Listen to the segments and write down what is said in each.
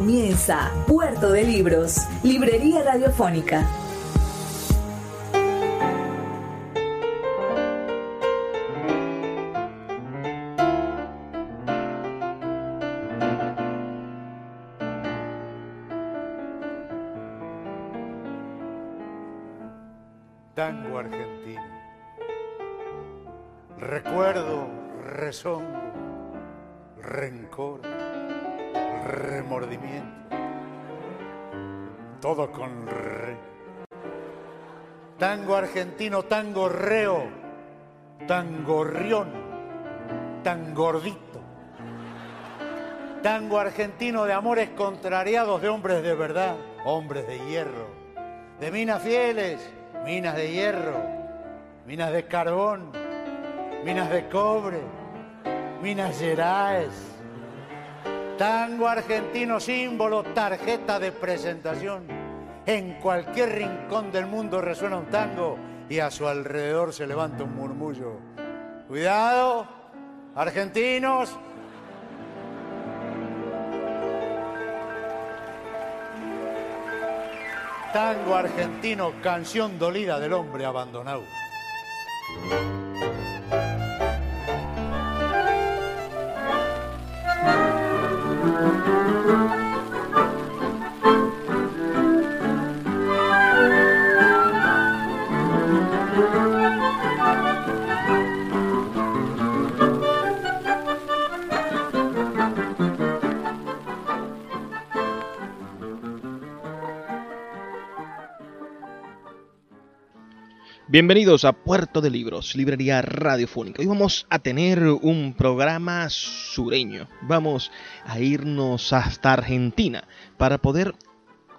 Comienza Puerto de Libros, Librería Radiofónica. Tango argentino. Recuerdo, rezongo, rencor remordimiento. Todo con re. Tango argentino, tango reo, tango rión, tan gordito. Tango argentino de amores contrariados de hombres de verdad, hombres de hierro. De minas fieles, minas de hierro, minas de carbón, minas de cobre, minas gerais Tango argentino, símbolo, tarjeta de presentación. En cualquier rincón del mundo resuena un tango y a su alrededor se levanta un murmullo. Cuidado, argentinos. Tango argentino, canción dolida del hombre abandonado. Bienvenidos a Puerto de Libros, librería radiofónica. Hoy vamos a tener un programa sureño. Vamos a irnos hasta Argentina para poder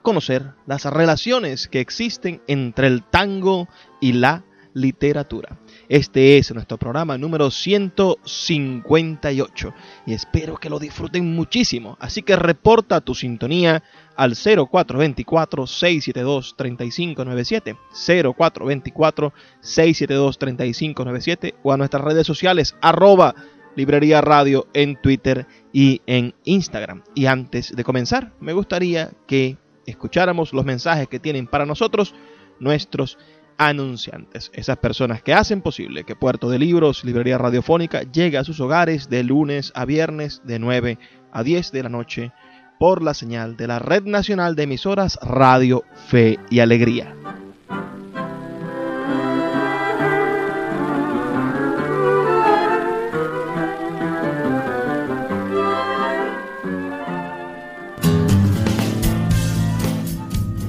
conocer las relaciones que existen entre el tango y la literatura. Este es nuestro programa número 158 y espero que lo disfruten muchísimo. Así que reporta tu sintonía al 0424-672-3597, 0424-672-3597 o a nuestras redes sociales arroba Librería Radio en Twitter y en Instagram. Y antes de comenzar, me gustaría que escucháramos los mensajes que tienen para nosotros nuestros anunciantes, esas personas que hacen posible que Puerto de Libros, Librería Radiofónica, llegue a sus hogares de lunes a viernes de 9 a 10 de la noche por la señal de la Red Nacional de Emisoras Radio Fe y Alegría.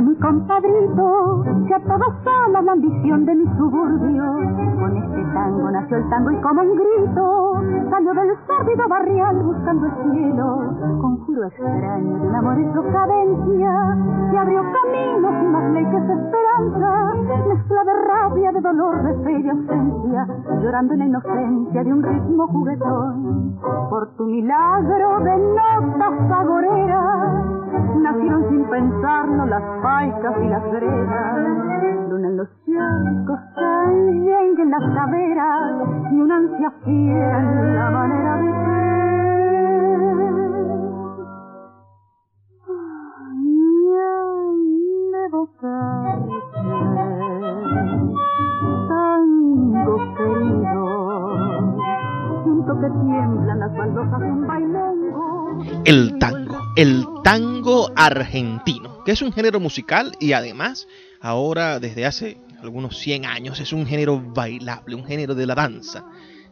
Mi compadrito, se sola la ambición de mi suburbio. Con este tango nació el tango y como un grito, salió del sórdido barrial buscando el cielo. Con hilo extraño de un amor y su cadencia, que abrió caminos y más leyes de esperanza, mezcla de rabia, de dolor, de fe y ausencia, llorando en la inocencia de un ritmo juguetón. Por tu milagro de notas saboreras, nacieron sin pensarlo las paicas y las gredas, luna en los charcos, en las caveras y una ansia fiel en la manera de El tango, el tango argentino, que es un género musical y además ahora desde hace algunos 100 años es un género bailable, un género de la danza,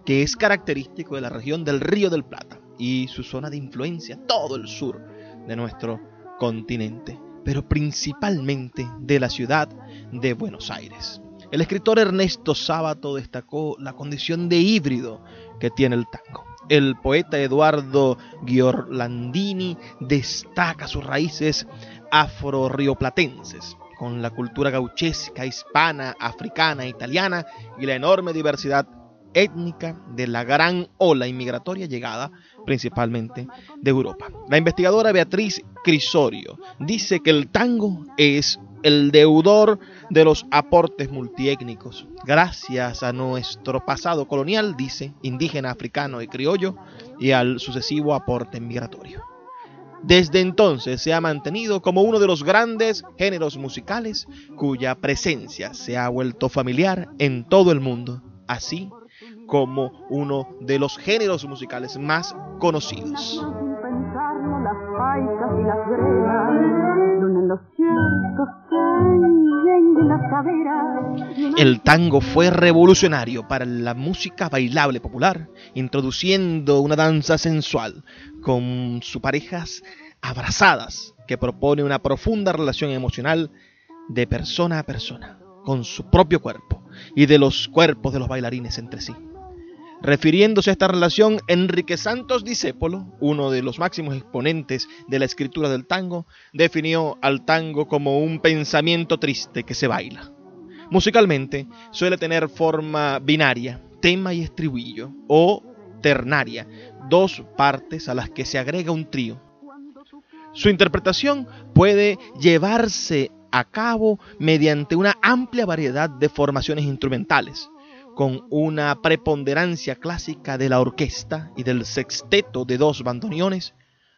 que es característico de la región del Río del Plata y su zona de influencia, todo el sur de nuestro continente, pero principalmente de la ciudad de Buenos Aires. El escritor Ernesto Sábato destacó la condición de híbrido que tiene el tango. El poeta Eduardo Giorlandini destaca sus raíces afro-rioplatenses, con la cultura gauchesca, hispana, africana, italiana y la enorme diversidad étnica de la gran ola inmigratoria llegada principalmente de Europa. La investigadora Beatriz Crisorio dice que el tango es el deudor de los aportes multiétnicos. Gracias a nuestro pasado colonial, dice, indígena, africano y criollo, y al sucesivo aporte migratorio. Desde entonces se ha mantenido como uno de los grandes géneros musicales cuya presencia se ha vuelto familiar en todo el mundo, así como uno de los géneros musicales más conocidos. El tango fue revolucionario para la música bailable popular, introduciendo una danza sensual con sus parejas abrazadas que propone una profunda relación emocional de persona a persona, con su propio cuerpo y de los cuerpos de los bailarines entre sí. Refiriéndose a esta relación, Enrique Santos Discépolo, uno de los máximos exponentes de la escritura del tango, definió al tango como un pensamiento triste que se baila. Musicalmente suele tener forma binaria, tema y estribillo, o ternaria, dos partes a las que se agrega un trío. Su interpretación puede llevarse a cabo mediante una amplia variedad de formaciones instrumentales, con una preponderancia clásica de la orquesta y del sexteto de dos bandoneones,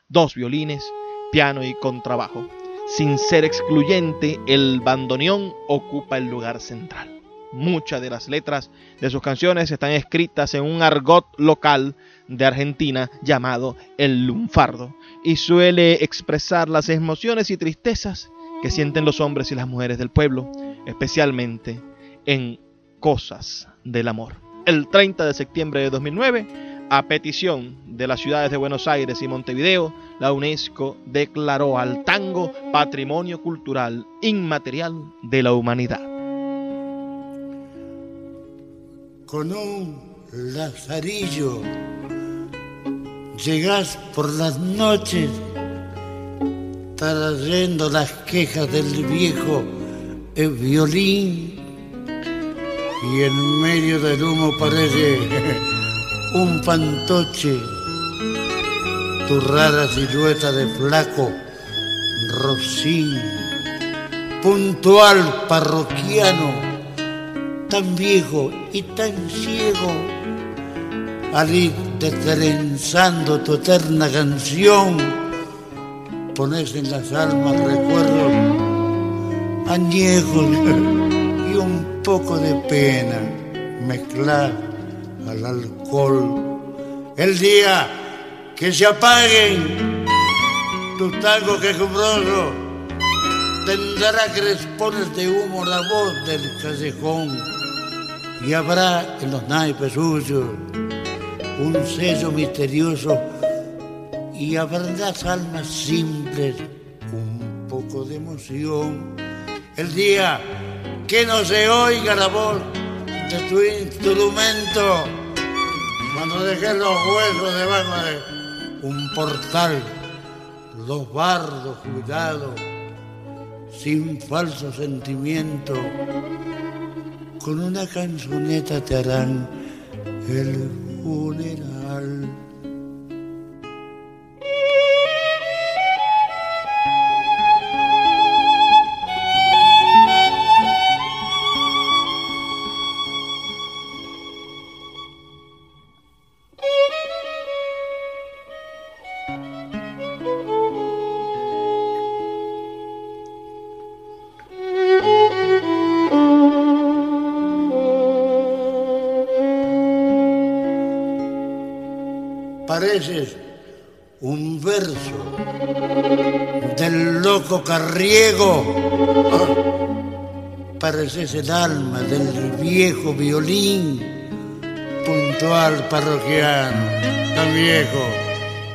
dos violines, piano y contrabajo. Sin ser excluyente, el bandoneón ocupa el lugar central. Muchas de las letras de sus canciones están escritas en un argot local de Argentina llamado el lunfardo y suele expresar las emociones y tristezas que sienten los hombres y las mujeres del pueblo, especialmente en cosas del amor. El 30 de septiembre de 2009, a petición de las ciudades de Buenos Aires y Montevideo, la UNESCO declaró al tango Patrimonio Cultural Inmaterial de la Humanidad. Con un lazarillo llegás por las noches trayendo las quejas del viejo violín y en medio del humo parece un fantoche, tu rara silueta de flaco, rocín, puntual parroquiano, tan viejo y tan ciego, al ir trenzando tu eterna canción, pones en las almas recuerdos añejos poco de pena mezclar al alcohol. El día que se apaguen tus tangos quejumbrosos, tendrá crespones de humo la voz del callejón y habrá en los naipes suyos un sello misterioso y habrá en las almas simples un poco de emoción. El día que no se oiga la voz de tu instrumento cuando dejes los huesos debajo de un portal los bardos jubilados, sin falso sentimiento, con una canzoneta te harán el funeral. Pareces un verso del loco carriego. Pareces el alma del viejo violín, puntual parroquiano, tan viejo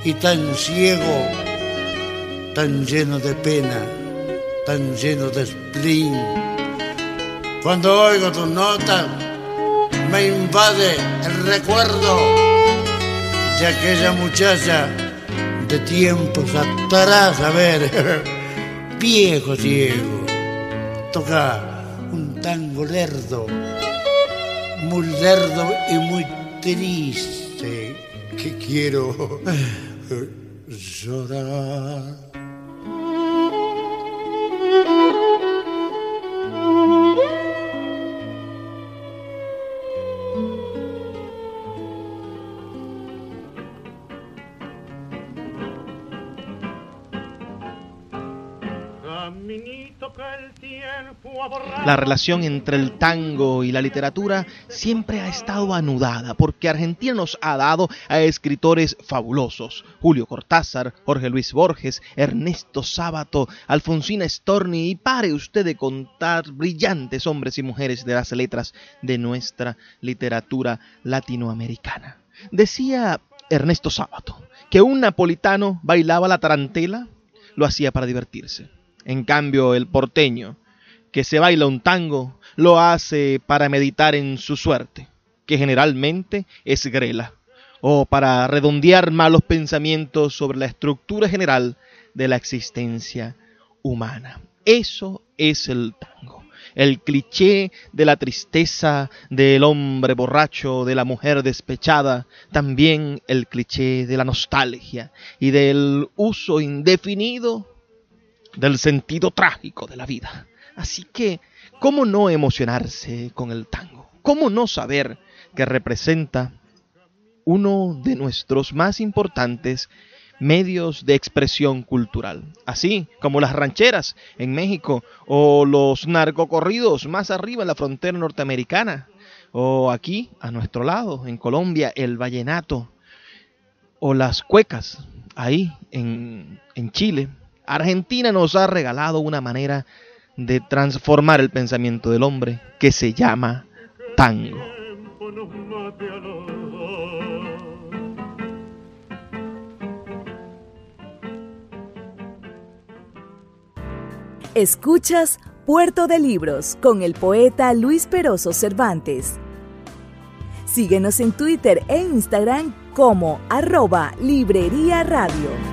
y tan ciego, tan lleno de pena, tan lleno de spleen. Cuando oigo tus notas, me invade el recuerdo de aquella muchacha de tiempos atrás, a ver, viejo ciego, toca un tango lerdo, muy lerdo y muy triste, que quiero llorar. La relación entre el tango y la literatura siempre ha estado anudada porque Argentina nos ha dado a escritores fabulosos. Julio Cortázar, Jorge Luis Borges, Ernesto Sábato, Alfonsina Storni y pare usted de contar brillantes hombres y mujeres de las letras de nuestra literatura latinoamericana. Decía Ernesto Sábato que un napolitano bailaba la tarantela, lo hacía para divertirse. En cambio, el porteño, que se baila un tango, lo hace para meditar en su suerte, que generalmente es grela, o para redondear malos pensamientos sobre la estructura general de la existencia humana. Eso es el tango. El cliché de la tristeza del hombre borracho, de la mujer despechada, también el cliché de la nostalgia y del uso indefinido del sentido trágico de la vida. Así que, ¿cómo no emocionarse con el tango? ¿Cómo no saber que representa uno de nuestros más importantes medios de expresión cultural, así como las rancheras en México o los narcocorridos más arriba en la frontera norteamericana o aquí a nuestro lado en Colombia el vallenato o las cuecas ahí en, en Chile. Argentina nos ha regalado una manera de transformar el pensamiento del hombre que se llama tango. Escuchas Puerto de Libros con el poeta Luis Peroso Cervantes. Síguenos en Twitter e Instagram como arroba Librería Radio.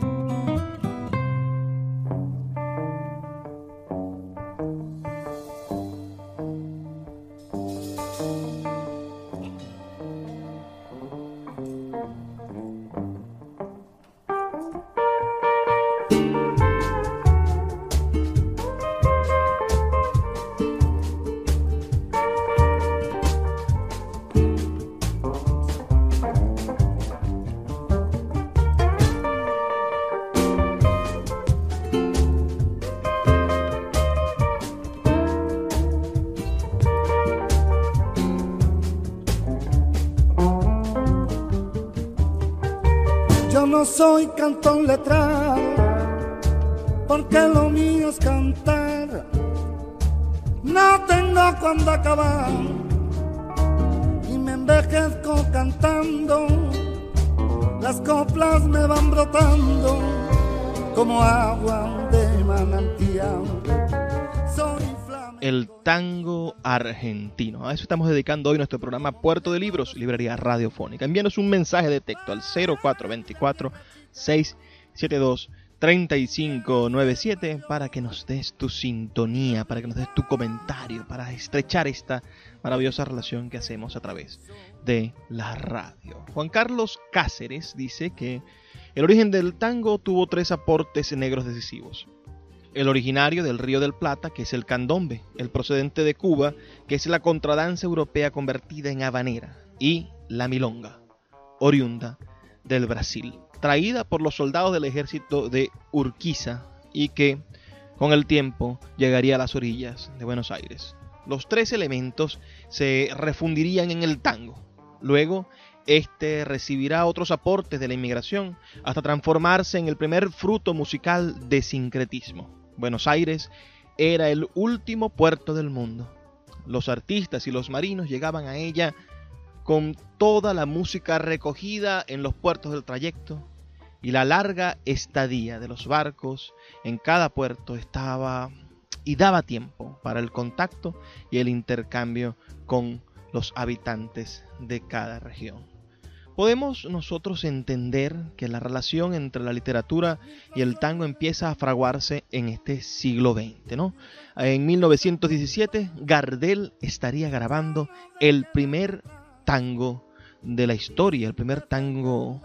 Cantón letrado, porque lo mío es cantar. No tengo cuando acabar y me envejezco cantando. Las coplas me van brotando como agua de manantial. el tango argentino. A eso estamos dedicando hoy nuestro programa Puerto de Libros, librería radiofónica. Envíanos un mensaje de texto al 0424 672 3597 para que nos des tu sintonía, para que nos des tu comentario, para estrechar esta maravillosa relación que hacemos a través de la radio. Juan Carlos Cáceres dice que el origen del tango tuvo tres aportes negros decisivos. El originario del Río del Plata, que es el candombe, el procedente de Cuba, que es la contradanza europea convertida en habanera, y la milonga, oriunda del Brasil traída por los soldados del ejército de Urquiza y que con el tiempo llegaría a las orillas de Buenos Aires. Los tres elementos se refundirían en el tango. Luego, este recibirá otros aportes de la inmigración hasta transformarse en el primer fruto musical de sincretismo. Buenos Aires era el último puerto del mundo. Los artistas y los marinos llegaban a ella con toda la música recogida en los puertos del trayecto y la larga estadía de los barcos en cada puerto estaba y daba tiempo para el contacto y el intercambio con los habitantes de cada región. Podemos nosotros entender que la relación entre la literatura y el tango empieza a fraguarse en este siglo XX, ¿no? En 1917 Gardel estaría grabando el primer tango de la historia, el primer tango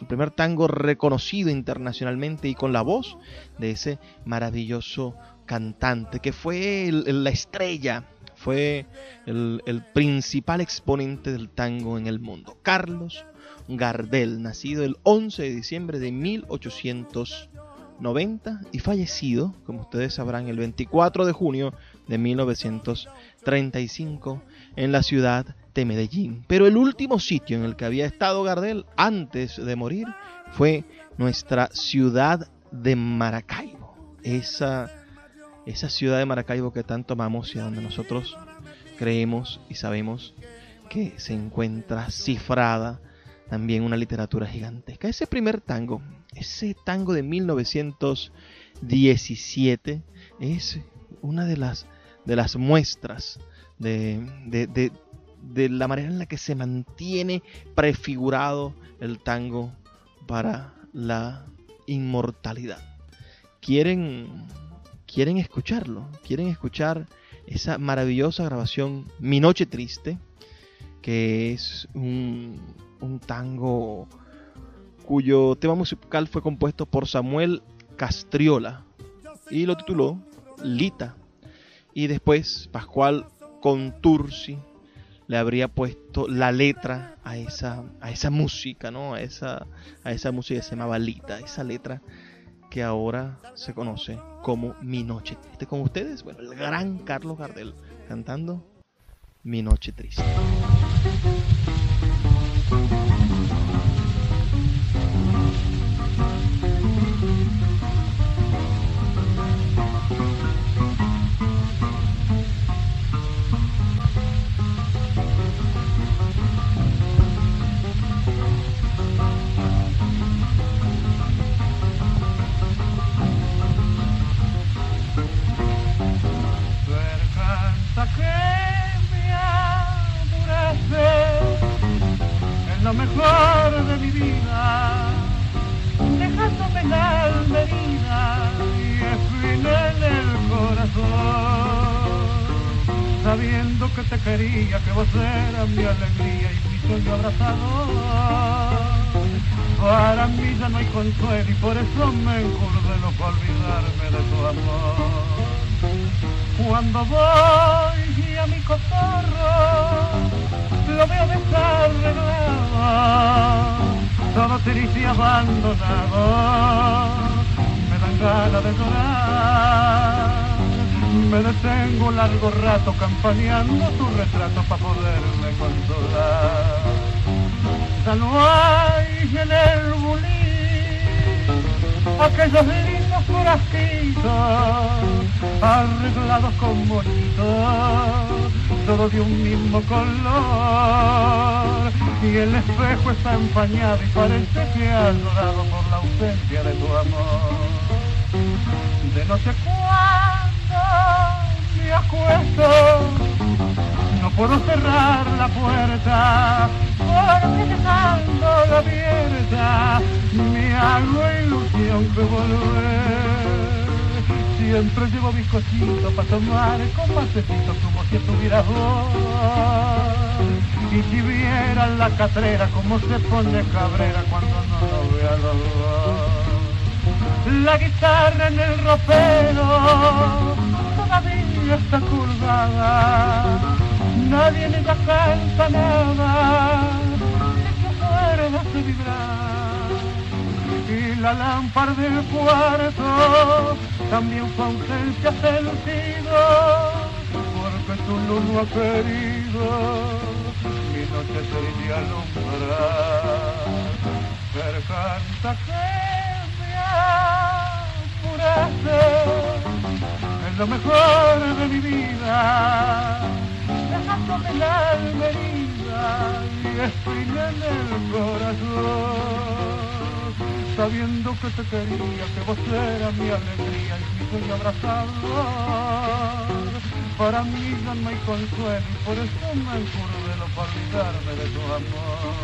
el primer tango reconocido internacionalmente y con la voz de ese maravilloso cantante que fue la estrella, fue el, el principal exponente del tango en el mundo, Carlos Gardel, nacido el 11 de diciembre de 1890 y fallecido, como ustedes sabrán, el 24 de junio de 1935 en la ciudad de Medellín. Pero el último sitio en el que había estado Gardel antes de morir fue nuestra ciudad de Maracaibo. Esa, esa ciudad de Maracaibo que tanto amamos y donde nosotros creemos y sabemos que se encuentra cifrada también una literatura gigantesca. Ese primer tango, ese tango de 1917, es una de las, de las muestras de, de la manera en la que se mantiene prefigurado el tango para la inmortalidad. Quieren, quieren escucharlo, quieren escuchar esa maravillosa grabación Mi Noche Triste, que es un, un tango cuyo tema musical fue compuesto por Samuel Castriola y lo tituló Lita. Y después Pascual Contursi le habría puesto la letra a esa, a esa música, ¿no? A esa, a esa música se llamaba Lita, esa letra que ahora se conoce como Mi Noche Triste. Con ustedes, bueno, el gran Carlos Gardel cantando Mi Noche Triste. Eras mi alegría y mi sueño abrazador. Para mí ya no hay consuelo y por eso me encurdeno para olvidarme de tu amor. Cuando voy a mi cotorro, lo veo desarreglado, todo triste y abandonado, me dan ganas de llorar. Me detengo largo rato campaneando tu retrato para poderme consolar. Hay en el bulín aquellos lindos frasquitos arreglados con bonitos todo de un mismo color y el espejo está empañado y parece que ha llorado por la ausencia de tu amor. de no sé me acuesto. No puedo cerrar la puerta porque dejándola abierta me hago ilusión que volver. Siempre llevo mis cositos para tomar con macecito como si estuviera vos. Y si vieran la catrera como se pone cabrera cuando no lo vea los dos. La guitarra en el ropero está curvada. Nadie ni ella canta nada, cuerdas se vibrar. Y la lámpara del cuarto también fue ausencia sentido, porque tú no lo has querido mi noche se iría a alumbrar. Pero canta que me lo mejor de mi vida, dejándome la alma herida y espina en el corazón. Sabiendo que te quería, que vos eras mi alegría y mi sueño abrazador. Para mí ya no hay consuelo y por eso me encurdelo para olvidarme de tu amor.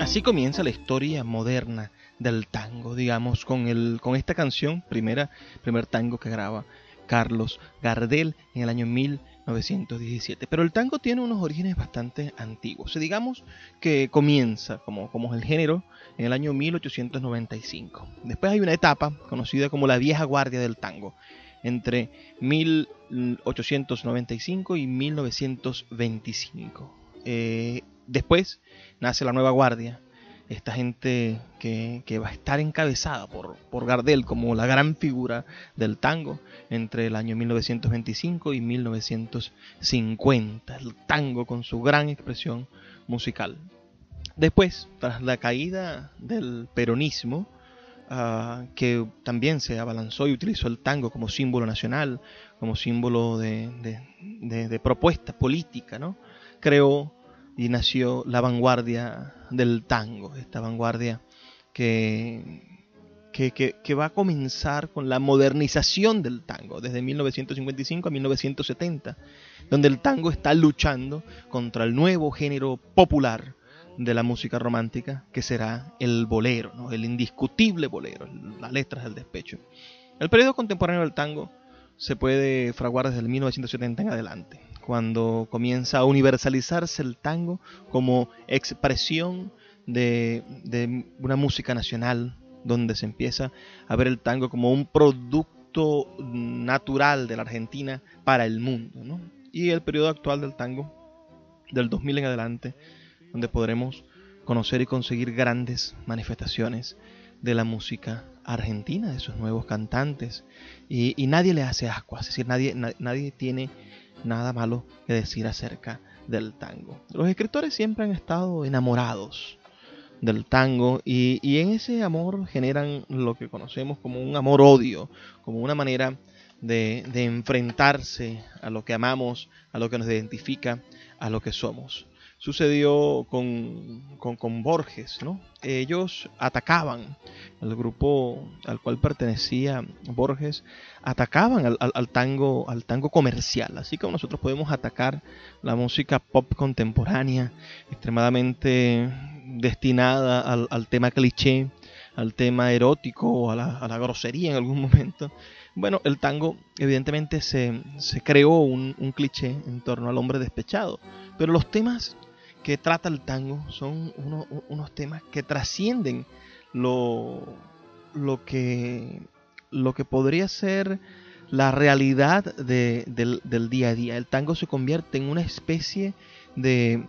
Así comienza la historia moderna del tango, digamos, con, el, con esta canción, primera, primer tango que graba Carlos Gardel en el año 1917. Pero el tango tiene unos orígenes bastante antiguos. digamos que comienza como, como el género en el año 1895. Después hay una etapa conocida como la vieja guardia del tango, entre 1895 y 1925. Eh, después nace la nueva guardia, esta gente que, va a estar encabezada por, por, Gardel como la gran figura del tango entre el año 1925 y 1950, el tango con su gran expresión musical. Después, tras la caída del peronismo, ah, que también se abalanzó y utilizó el tango como símbolo nacional, como símbolo de, de propuesta política, ¿no? creó y nació la vanguardia del tango, esta vanguardia que, que, va a comenzar con la modernización del tango, desde 1955 a 1970, donde el tango está luchando contra el nuevo género popular de la música romántica, que será el bolero, ¿no? el indiscutible bolero, las letras del despecho. El periodo contemporáneo del tango se puede fraguar desde el 1970 en adelante cuando comienza a universalizarse el tango como expresión de, una música nacional, donde se empieza a ver el tango como un producto natural de la Argentina para el mundo. Y el periodo actual del tango, del 2000 en adelante, donde podremos conocer y conseguir grandes manifestaciones de la música argentina, de sus nuevos cantantes, y, nadie le hace asco, es decir, nadie, nadie tiene nada malo que decir acerca del tango. Los escritores siempre han estado enamorados del tango y, en ese amor generan lo que conocemos como un amor-odio, como una manera de, de, enfrentarse a lo que amamos, a lo que nos identifica, a lo que somos sucedió con, con, Borges, ¿no? Ellos atacaban, el grupo al cual pertenecía Borges, atacaban al, al, tango, al tango comercial, así como nosotros podemos atacar la música pop contemporánea, extremadamente destinada al, al tema cliché, al tema erótico o a la, a la, grosería en algún momento. Bueno, el tango evidentemente se, se creó un, un cliché en torno al hombre despechado, pero los temas que trata el tango son unos temas que trascienden lo, lo, que, lo que podría ser la realidad del, día a día. El tango se convierte en una especie de,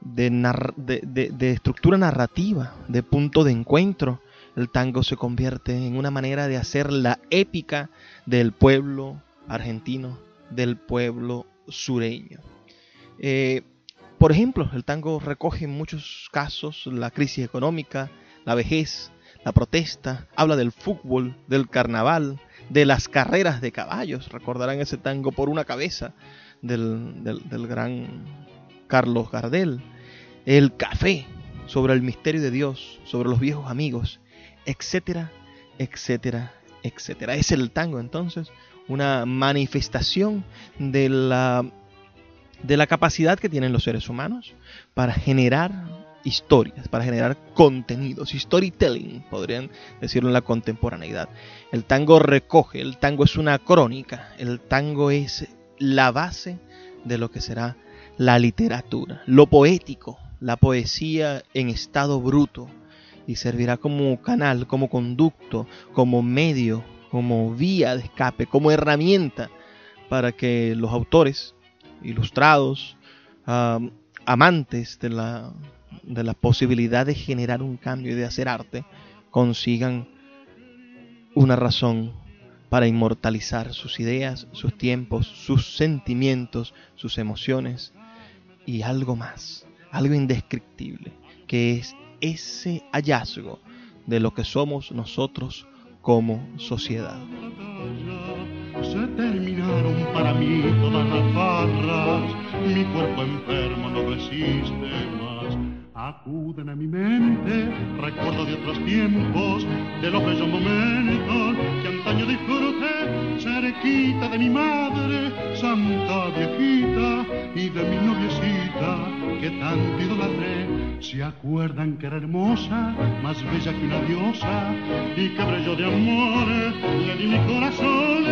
de, estructura narrativa, de punto de encuentro. El tango se convierte en una manera de hacer la épica del pueblo argentino, del pueblo sureño. Eh, por ejemplo, el tango recoge en muchos casos la crisis económica, la vejez, la protesta, habla del fútbol, del carnaval, de las carreras de caballos. Recordarán ese tango por una cabeza del, gran Carlos Gardel. El café, sobre el misterio de Dios, sobre los viejos amigos, etcétera, etcétera, etcétera. Es el tango entonces una manifestación de la, de la capacidad que tienen los seres humanos para generar historias, para generar contenidos, storytelling, podrían decirlo en la contemporaneidad. El tango recoge, el tango es una crónica, el tango es la base de lo que será la literatura, lo poético, la poesía en estado bruto, y servirá como canal, como conducto, como medio, como vía de escape, como herramienta para que los autores, ilustrados, amantes de la, de la posibilidad de generar un cambio y de hacer arte, consigan una razón para inmortalizar sus ideas, sus tiempos, sus sentimientos, sus emociones y algo más, algo indescriptible, que es ese hallazgo de lo que somos nosotros como sociedad. Se terminaron para mí todas las barras, mi cuerpo enfermo no resiste más. Acuden a mi mente recuerdo de otros tiempos, de los bellos momentos antaño disfruté cerquita de mi madre, santa viejita, y de mi noviecita que tanto idolatré. Se acuerdan que era hermosa, más bella que una diosa, y que brilló de amores, le di mi corazón,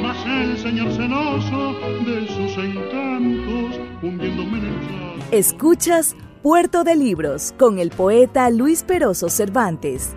mas el señor celoso de sus encantos, hundiéndome en el Escuchas Puerto de Libros con el poeta Luis Peroso Cervantes.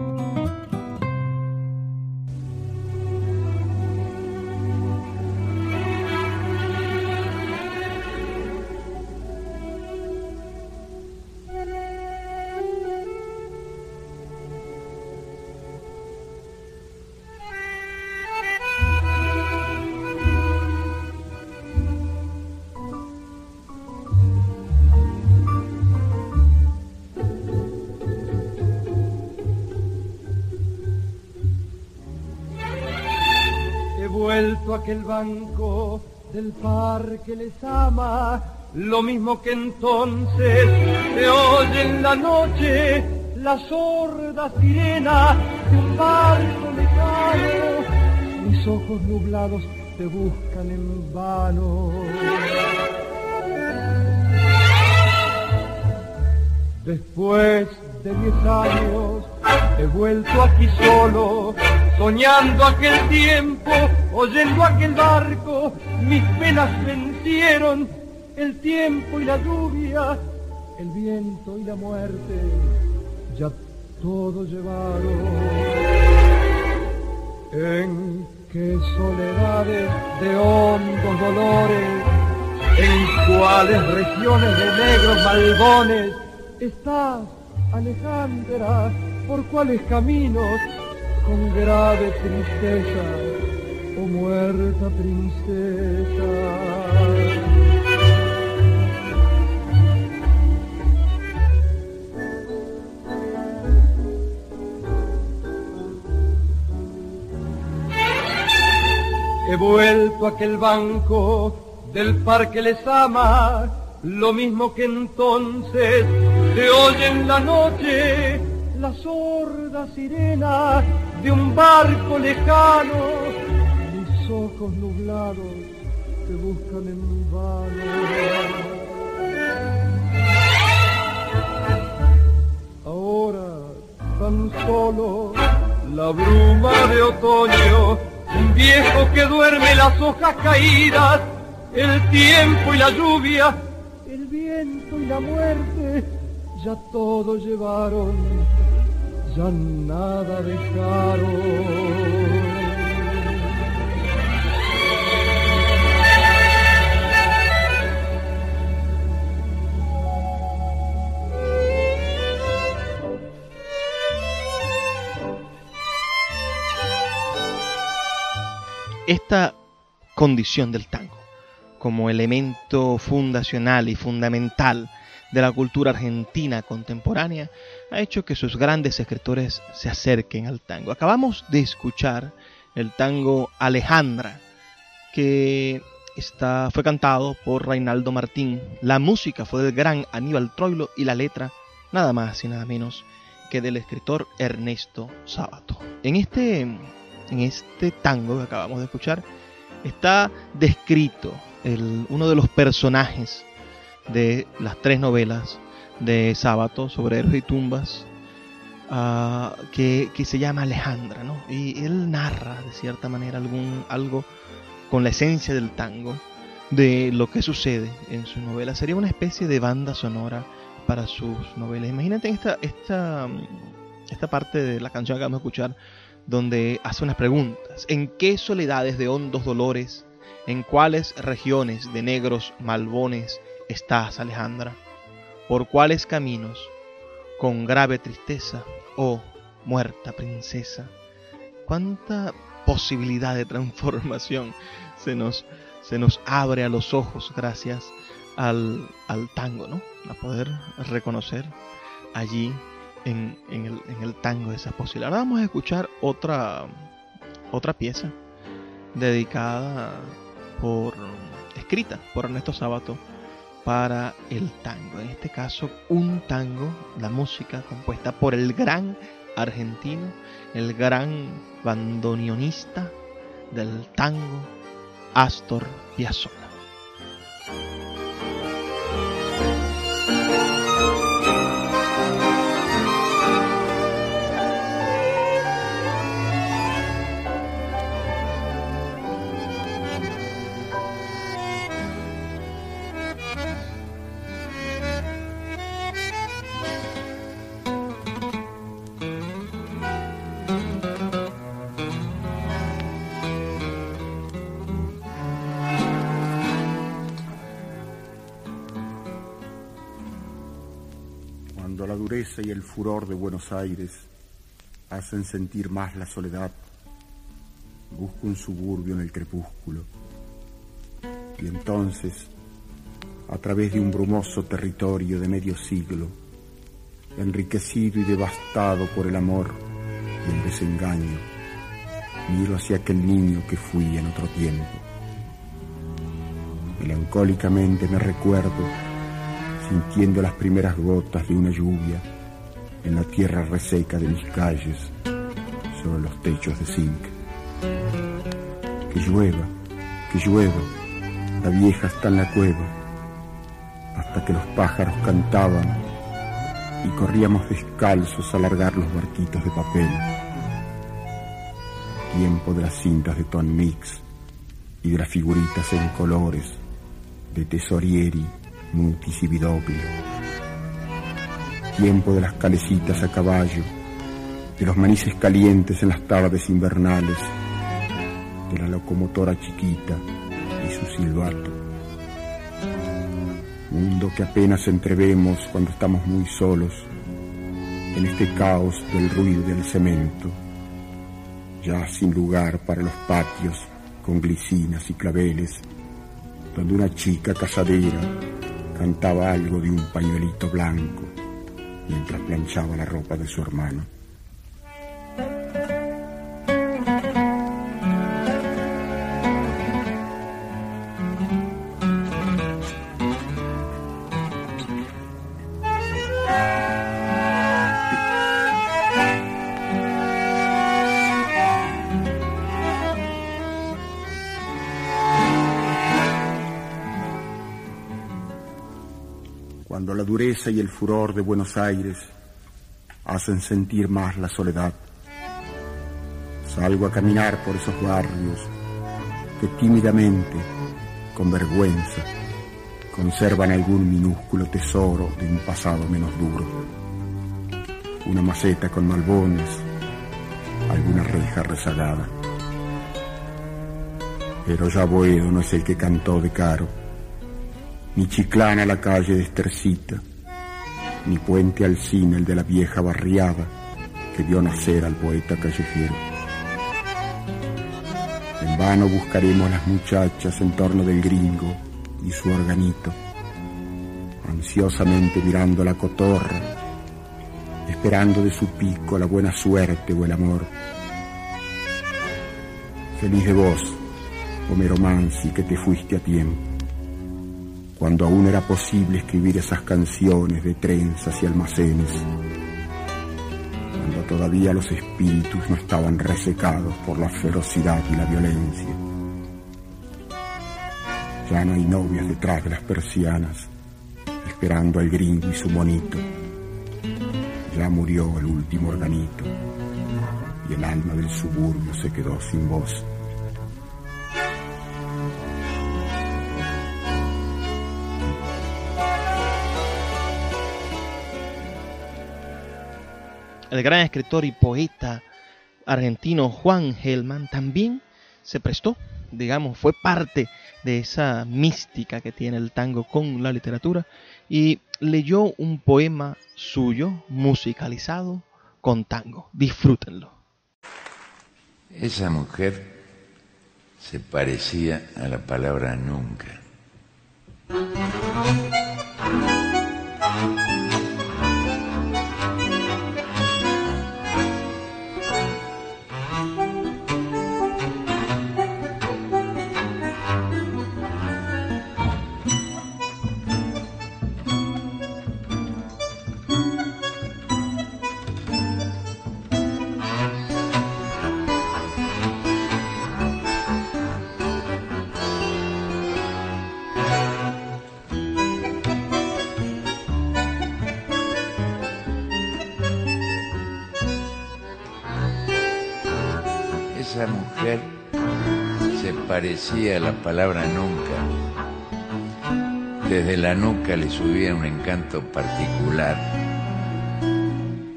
Aquel banco del parque les ama, lo mismo que entonces se oye en la noche la sorda sirena de un barco lejano. Mis ojos nublados te buscan en vano. Después de diez años he vuelto aquí solo, soñando aquel tiempo, oyendo aquel barco, mis penas vencieron, el tiempo y la lluvia, el viento y la muerte, ya todo llevaron. En qué soledades de hondos dolores, en cuáles regiones de negros malbones estás, Alejandra, por cuáles caminos, con grave tristeza, muerta princesa. He vuelto a aquel banco del parque les ama, lo mismo que entonces se oye en la noche la sorda sirena de un barco lejano. Ojos nublados te buscan en vano. Ahora tan solo la bruma de otoño, un viejo que duerme las hojas caídas, el tiempo y la lluvia, el viento y la muerte, ya todo llevaron ya nada dejaron. Esta condición del tango como elemento fundacional y fundamental de la cultura argentina contemporánea, ha hecho que sus grandes escritores se acerquen al tango. Acabamos de escuchar el tango Alejandra, que está, fue cantado por Reinaldo Martín. La música fue del gran Aníbal Troilo y la letra nada más y nada menos que del escritor Ernesto Sábato. En este, en este tango que acabamos de escuchar está descrito el, uno de los personajes de las tres novelas de Sábato sobre héroes y tumbas uh, que, se llama Alejandra, ¿no? Y él narra de cierta manera algún, algo con la esencia del tango de lo que sucede en su novela. Sería una especie de banda sonora para sus novelas. Imagínate esta, esta, esta parte de la canción que vamos a escuchar donde hace unas preguntas. ¿En qué soledades de hondos dolores, en cuáles regiones de negros malbones estás, Alejandra? ¿Por cuáles caminos, con grave tristeza, oh muerta princesa? ¿Cuánta posibilidad de transformación se nos, se nos abre a los ojos gracias al, al tango, ¿no? A poder reconocer allí en, en, el, tango esas posibilidades. Ahora vamos a escuchar otra, otra pieza dedicada por, escrita por Ernesto Sábato para el tango. En este caso, un tango, la música compuesta por el gran argentino, el gran bandoneonista del tango, Astor Piazzolla. Y el furor de Buenos Aires hacen sentir más la soledad. Busco un suburbio en el crepúsculo. Y entonces, a través de un brumoso territorio de medio siglo, enriquecido y devastado por el amor y el desengaño, miro hacia aquel niño que fui en otro tiempo. Melancólicamente me recuerdo sintiendo las primeras gotas de una lluvia en la tierra reseca de mis calles sobre los techos de zinc. Que llueva, que llueva, la vieja está en la cueva, hasta que los pájaros cantaban y corríamos descalzos a largar los barquitos de papel. Tiempo de las cintas de Ton Mix y de las figuritas en colores de Tesorieri Y Tiempo de las calecitas a caballo, de los manices calientes en las tardes invernales, de la locomotora chiquita y su silbato. Mundo que apenas entrevemos cuando estamos muy solos en este caos del ruido del cemento, ya sin lugar para los patios con glicinas y claveles, donde una chica casadera cantaba algo de un pañuelito blanco mientras planchaba la ropa de su hermano. Y el furor de Buenos Aires hacen sentir más la soledad. Salgo a caminar por esos barrios que tímidamente, con vergüenza, conservan algún minúsculo tesoro de un pasado menos duro. Una maceta con malbones, alguna reja rezagada. Pero ya Boedo no es el que cantó de caro, ni Chiclana la calle de Estercita, ni puente al cine el de la vieja barriada que vio nacer al poeta callejero. En vano buscaremos las muchachas en torno del gringo y su organito, ansiosamente mirando la cotorra, esperando de su pico la buena suerte o el amor. Feliz de vos, Homero Mansi, que te fuiste a tiempo, cuando aún era posible escribir esas canciones de trenzas y almacenes, cuando todavía los espíritus no estaban resecados por la ferocidad y la violencia. Ya no hay novias detrás de las persianas, esperando al gringo y su monito. Ya murió el último organito y el alma del suburbio se quedó sin voz. El gran escritor y poeta argentino Juan Gelman también se prestó, digamos, fue parte de esa mística que tiene el tango con la literatura y leyó un poema suyo musicalizado con tango. Disfrútenlo. Esa mujer se parecía a la palabra nunca. Se parecía a la palabra nunca. Desde la nuca le subía un encanto particular,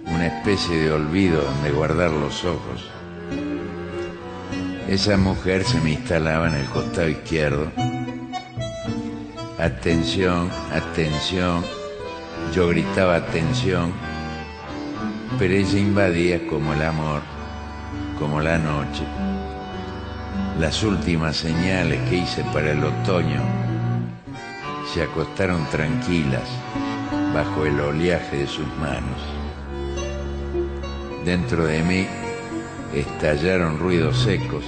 una especie de olvido donde guardar los ojos. Esa mujer se me instalaba en el costado izquierdo. Atención, atención. Yo gritaba atención, pero ella invadía como el amor, como la noche. Las últimas señales que hice para el otoño se acostaron tranquilas bajo el oleaje de sus manos. Dentro de mí estallaron ruidos secos,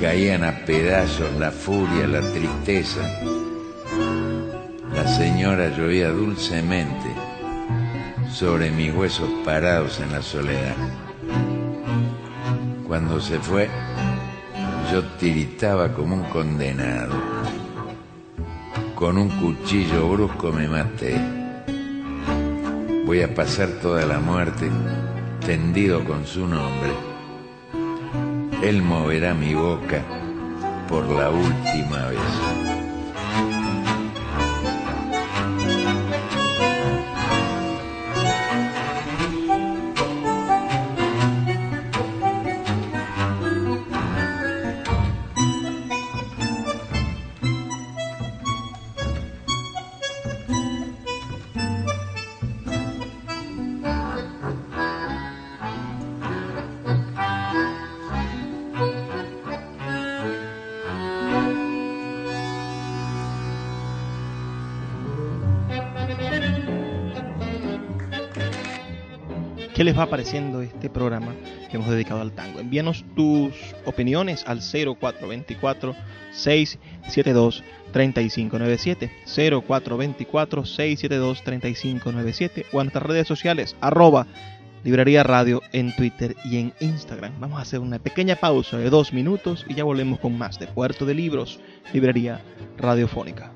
caían a pedazos la furia, la tristeza. La señora llovía dulcemente sobre mis huesos parados en la soledad. Cuando se fue, yo tiritaba como un condenado. Con un cuchillo brusco me maté. Voy a pasar toda la muerte tendido con su nombre. Él moverá mi boca por la última vez. Va pareciendo este programa que hemos dedicado al tango? Envíanos tus opiniones al 0424 672 3597 0424 672 3597 o a nuestras redes sociales arroba Librería Radio en Twitter y en Instagram. Vamos a hacer una pequeña pausa de dos minutos y ya volvemos con más de Puerto de Libros, Librería Radiofónica.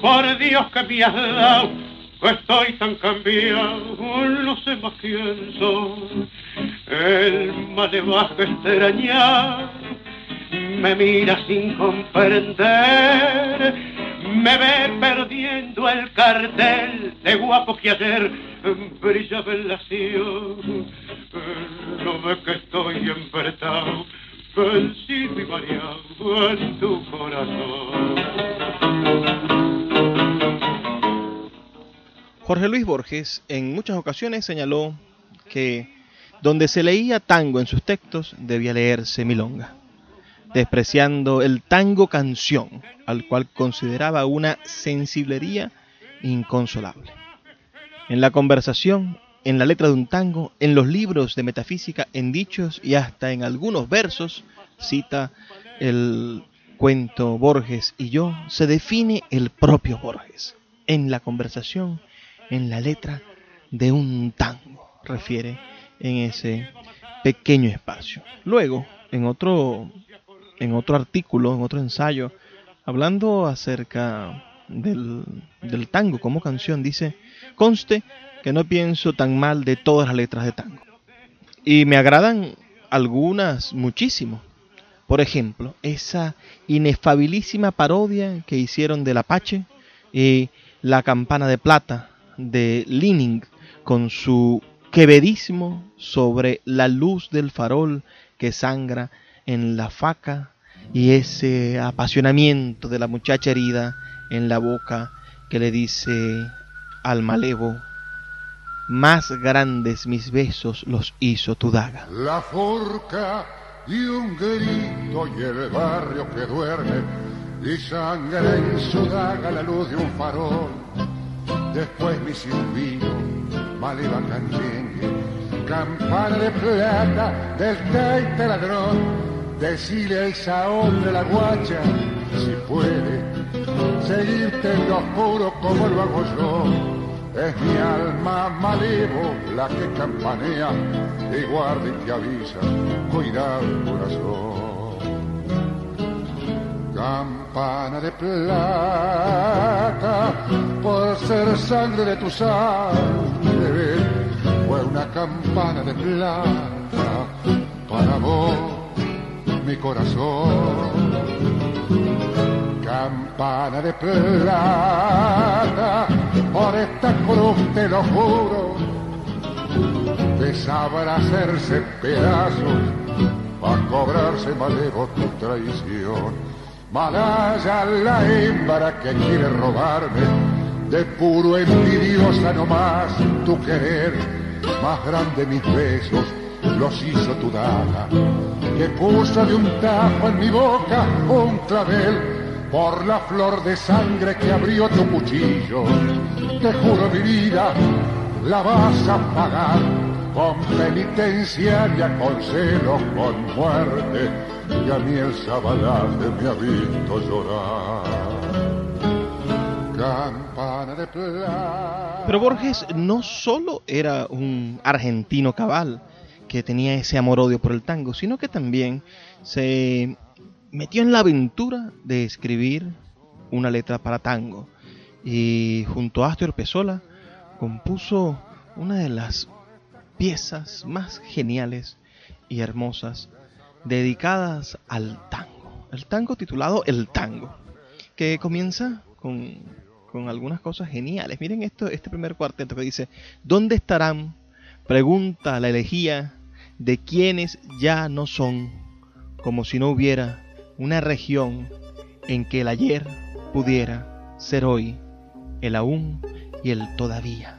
Por Dios que me has dado, estoy tan cambiado, no sé más quién soy. El malevaje extrañar me mira sin comprender, me ve perdiendo el cartel de guapo que ayer brillaba en la ciudad. No ve que estoy empretado, vencido y variado en tu corazón. Jorge Luis Borges en muchas ocasiones señaló que donde se leía tango en sus textos debía leerse milonga, despreciando el tango canción, al cual consideraba una sensiblería inconsolable. En la conversación, en la letra de un tango, en los libros de metafísica, en dichos y hasta en algunos versos, cita el cuento Borges y yo, se define el propio Borges. En la conversación, en la letra de un tango, refiere en ese pequeño espacio. Luego, en otro, en otro artículo, en otro ensayo, hablando acerca del, del tango como canción, dice, conste que no pienso tan mal de todas las letras de tango. Y me agradan algunas muchísimo. Por ejemplo, esa inefabilísima parodia que hicieron del Apache y la campana de plata de Leaning con su quevedismo sobre la luz del farol que sangra en la faca y ese apasionamiento de la muchacha herida en la boca que le dice al malevo, más grandes mis besos los hizo tu daga. La forca y un grito y el barrio que duerme y sangra en su daga la luz de un farol. Después mi silbino, maleva canyengue, campana de plata del taita ladrón, decile el saón de la guacha si puede seguirte en lo oscuro como lo hago yo. Es mi alma malevo la que campanea y guarda y te avisa, cuidado corazón. Campana de plata, por ser sangre de tu sangre, fue una campana de plata para vos, mi corazón. Campana de plata, por esta cruz te lo juro, te sabrá hacerse pedazos para cobrarse malevo tu traición. Malaya la hembra que quiere robarme, de puro envidiosa nomás tu querer, más grande mis besos los hizo tu daga, que puso de un tajo en mi boca un clavel por la flor de sangre que abrió tu cuchillo. Te juro mi vida, la vas a pagar con penitenciaria, con celos, con muerte. Y a mí el sabalaje me ha visto llorar. Pero Borges no solo era un argentino cabal que tenía ese amor-odio por el tango, sino que también se metió en la aventura de escribir una letra para tango y junto a Astor Pesola compuso una de las piezas más geniales y hermosas dedicadas al tango. El tango titulado El Tango, que comienza con, con algunas cosas geniales. Miren esto, este primer cuarteto que dice, ¿dónde estarán? Pregunta la elegía de quienes ya no son, como si no hubiera una región en que el ayer pudiera ser hoy el aún y el todavía.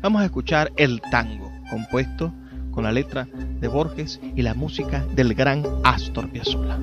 Vamos a escuchar el tango, compuesto con la letra de Borges y la música del gran Astor Piazzolla.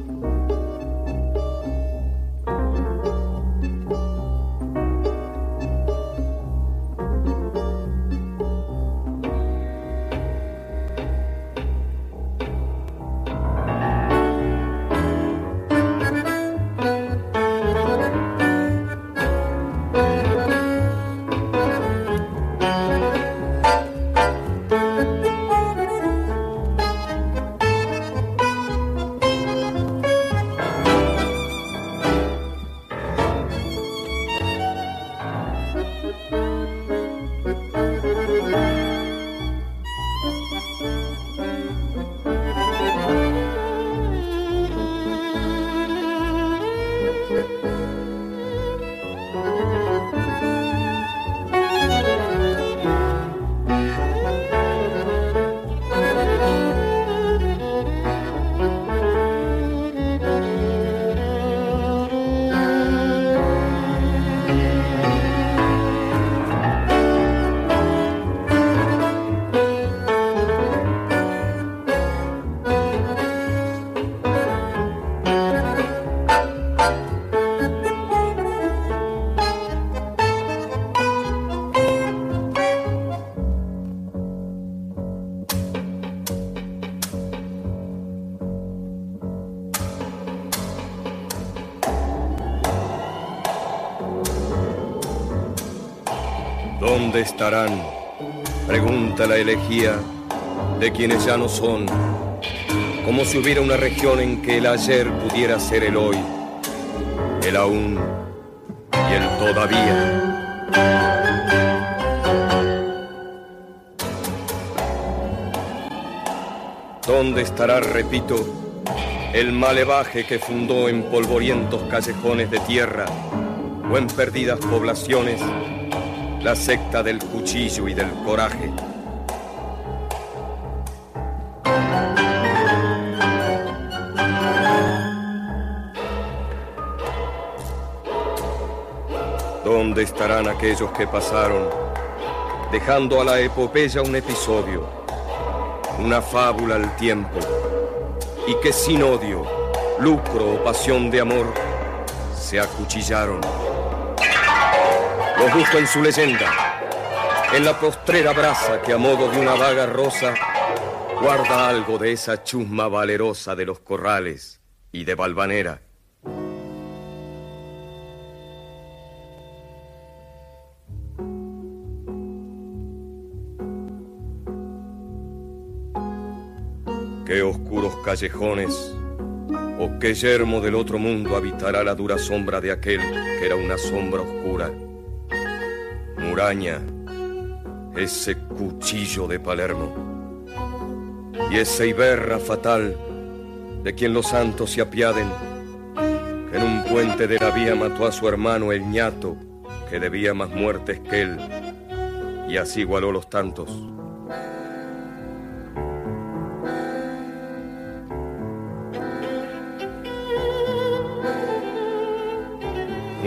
¿Dónde estarán? Pregunta la elegía de quienes ya no son. Como si hubiera una región en que el ayer pudiera ser el hoy, el aún y el todavía. ¿Dónde estará, repito, el malevaje que fundó en polvorientos callejones de tierra o en perdidas poblaciones la secta del cuchillo y del coraje. ¿Dónde estarán aquellos que pasaron, dejando a la epopeya un episodio, una fábula al tiempo, y que sin odio, lucro o pasión de amor, se acuchillaron? Lo justo en su leyenda, en la postrera brasa que a modo de una vaga rosa guarda algo de esa chusma valerosa de los corrales y de Valvanera. Qué oscuros callejones o qué yermo del otro mundo habitará la dura sombra de aquel que era una sombra oscura. Muraña, ese cuchillo de Palermo y esa Iberra fatal de quien los santos se apiaden, que en un puente de la vía mató a su hermano el ñato, que debía más muertes que él, y así igualó los tantos.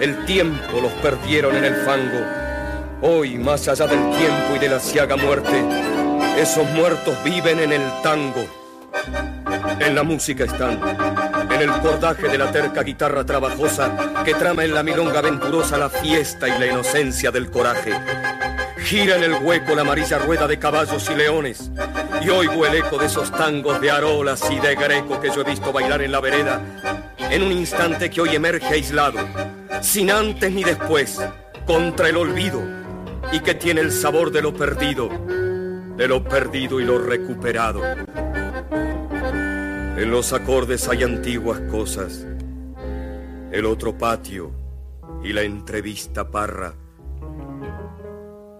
el tiempo los perdieron en el fango. Hoy, más allá del tiempo y de la ciaga muerte, esos muertos viven en el tango. En la música están, en el cordaje de la terca guitarra trabajosa que trama en la milonga aventurosa la fiesta y la inocencia del coraje. Gira en el hueco la amarilla rueda de caballos y leones. Y oigo el eco de esos tangos de arolas y de greco que yo he visto bailar en la vereda. En un instante que hoy emerge aislado, sin antes ni después, contra el olvido, y que tiene el sabor de lo perdido, de lo perdido y lo recuperado. En los acordes hay antiguas cosas, el otro patio y la entrevista parra.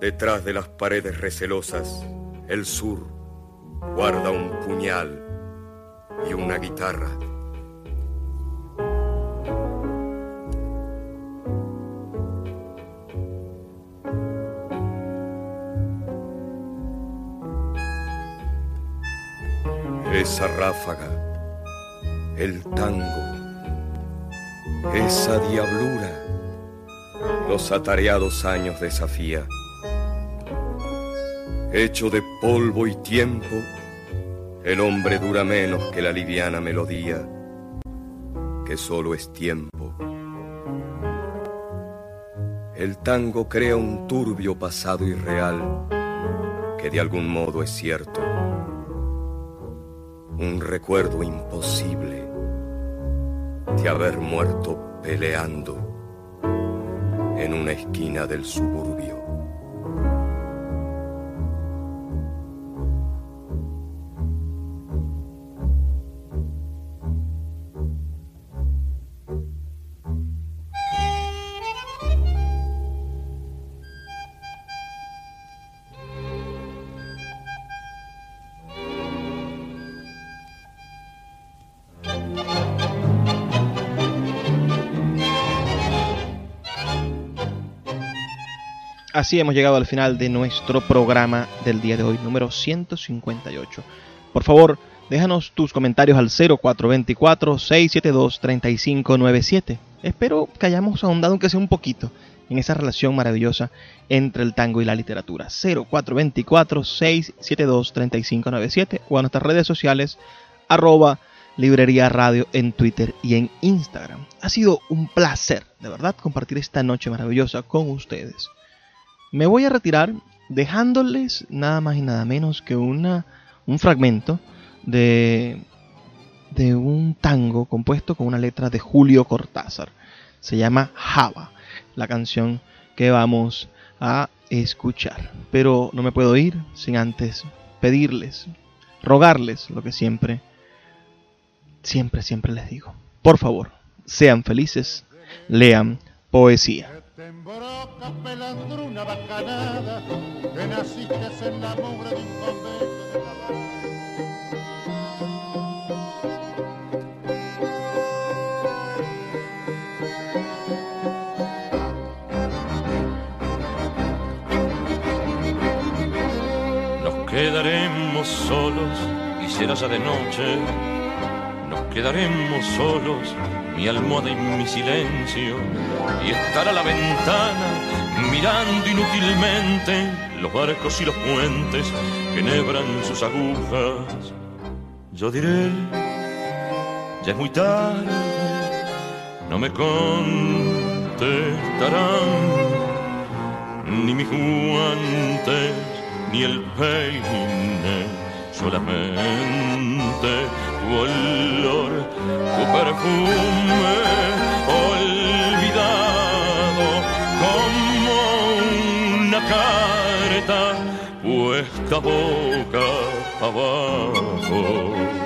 Detrás de las paredes recelosas, el sur guarda un puñal y una guitarra. Esa ráfaga, el tango, esa diablura, los atareados años desafía. Hecho de polvo y tiempo, el hombre dura menos que la liviana melodía, que solo es tiempo. El tango crea un turbio pasado irreal, que de algún modo es cierto. Un recuerdo imposible de haber muerto peleando en una esquina del suburbio. Así hemos llegado al final de nuestro programa del día de hoy, número 158. Por favor, déjanos tus comentarios al 0424-672-3597. Espero que hayamos ahondado, aunque sea un poquito, en esa relación maravillosa entre el tango y la literatura. 0424-672-3597 o a nuestras redes sociales, arroba Librería Radio en Twitter y en Instagram. Ha sido un placer, de verdad, compartir esta noche maravillosa con ustedes. Me voy a retirar dejándoles nada más y nada menos que una, un fragmento de, de un tango compuesto con una letra de Julio Cortázar. Se llama Java, la canción que vamos a escuchar. Pero no me puedo ir sin antes pedirles, rogarles lo que siempre, siempre, siempre les digo. Por favor, sean felices, lean poesía. Tembroca pelandruna bacanada, que naciste en la mugre de un convento de La Nos quedaremos solos y será ya de noche. Quedaremos solos, mi almohada y mi silencio. Y estar a la ventana mirando inútilmente los barcos y los puentes que nebran sus agujas. Yo diré, ya es muy tarde, no me contestarán ni mis guantes ni el peine, solamente tu olor, tu perfume olvidado como una carta puesta boca abajo.